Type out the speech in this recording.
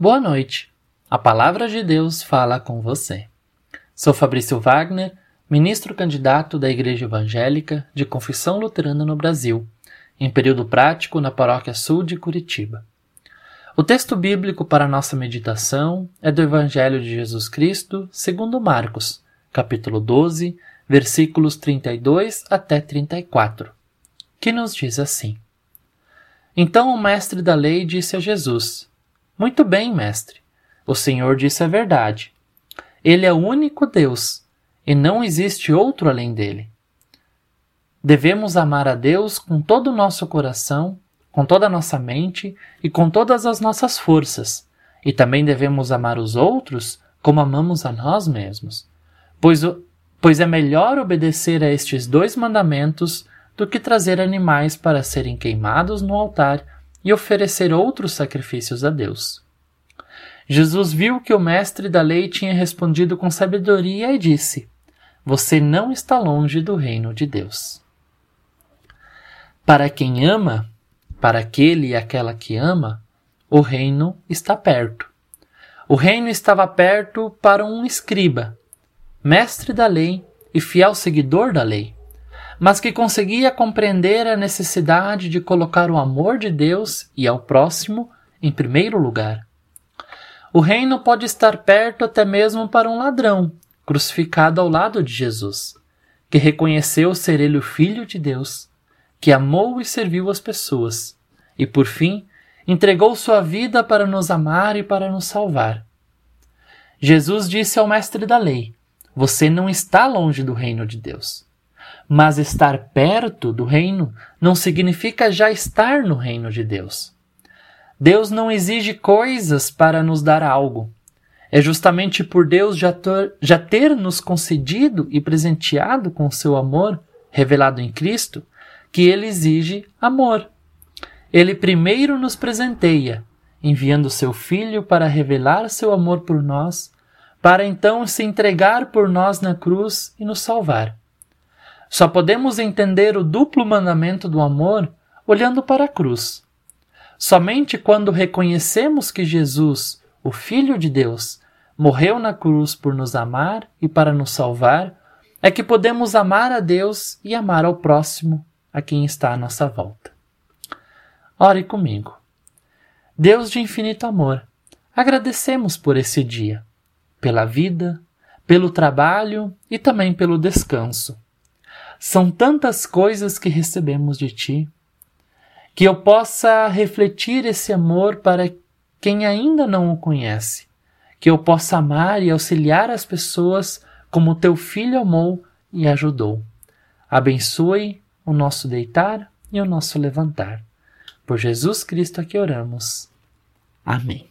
Boa noite. A palavra de Deus fala com você. Sou Fabrício Wagner, ministro candidato da Igreja Evangélica de Confissão Luterana no Brasil, em período prático na Paróquia Sul de Curitiba. O texto bíblico para nossa meditação é do Evangelho de Jesus Cristo, segundo Marcos, capítulo 12, versículos 32 até 34, que nos diz assim: Então o mestre da lei disse a Jesus: muito bem, mestre. O Senhor disse a verdade. Ele é o único Deus, e não existe outro além dele. Devemos amar a Deus com todo o nosso coração, com toda a nossa mente e com todas as nossas forças, e também devemos amar os outros como amamos a nós mesmos, pois, pois é melhor obedecer a estes dois mandamentos do que trazer animais para serem queimados no altar e oferecer outros sacrifícios a Deus. Jesus viu que o mestre da lei tinha respondido com sabedoria e disse: Você não está longe do reino de Deus. Para quem ama, para aquele e aquela que ama, o reino está perto. O reino estava perto para um escriba, mestre da lei e fiel seguidor da lei mas que conseguia compreender a necessidade de colocar o amor de Deus e ao próximo em primeiro lugar. O reino pode estar perto até mesmo para um ladrão, crucificado ao lado de Jesus, que reconheceu ser ele o Filho de Deus, que amou e serviu as pessoas, e por fim entregou sua vida para nos amar e para nos salvar. Jesus disse ao mestre da lei: Você não está longe do reino de Deus. Mas estar perto do reino não significa já estar no reino de Deus. Deus não exige coisas para nos dar algo. É justamente por Deus já ter, já ter nos concedido e presenteado com seu amor, revelado em Cristo, que ele exige amor. Ele primeiro nos presenteia, enviando seu Filho para revelar seu amor por nós, para então se entregar por nós na cruz e nos salvar. Só podemos entender o duplo mandamento do amor olhando para a cruz. Somente quando reconhecemos que Jesus, o Filho de Deus, morreu na cruz por nos amar e para nos salvar, é que podemos amar a Deus e amar ao próximo, a quem está à nossa volta. Ore comigo. Deus de infinito amor, agradecemos por esse dia, pela vida, pelo trabalho e também pelo descanso. São tantas coisas que recebemos de ti, que eu possa refletir esse amor para quem ainda não o conhece, que eu possa amar e auxiliar as pessoas como teu filho amou e ajudou. Abençoe o nosso deitar e o nosso levantar. Por Jesus Cristo é que oramos. Amém.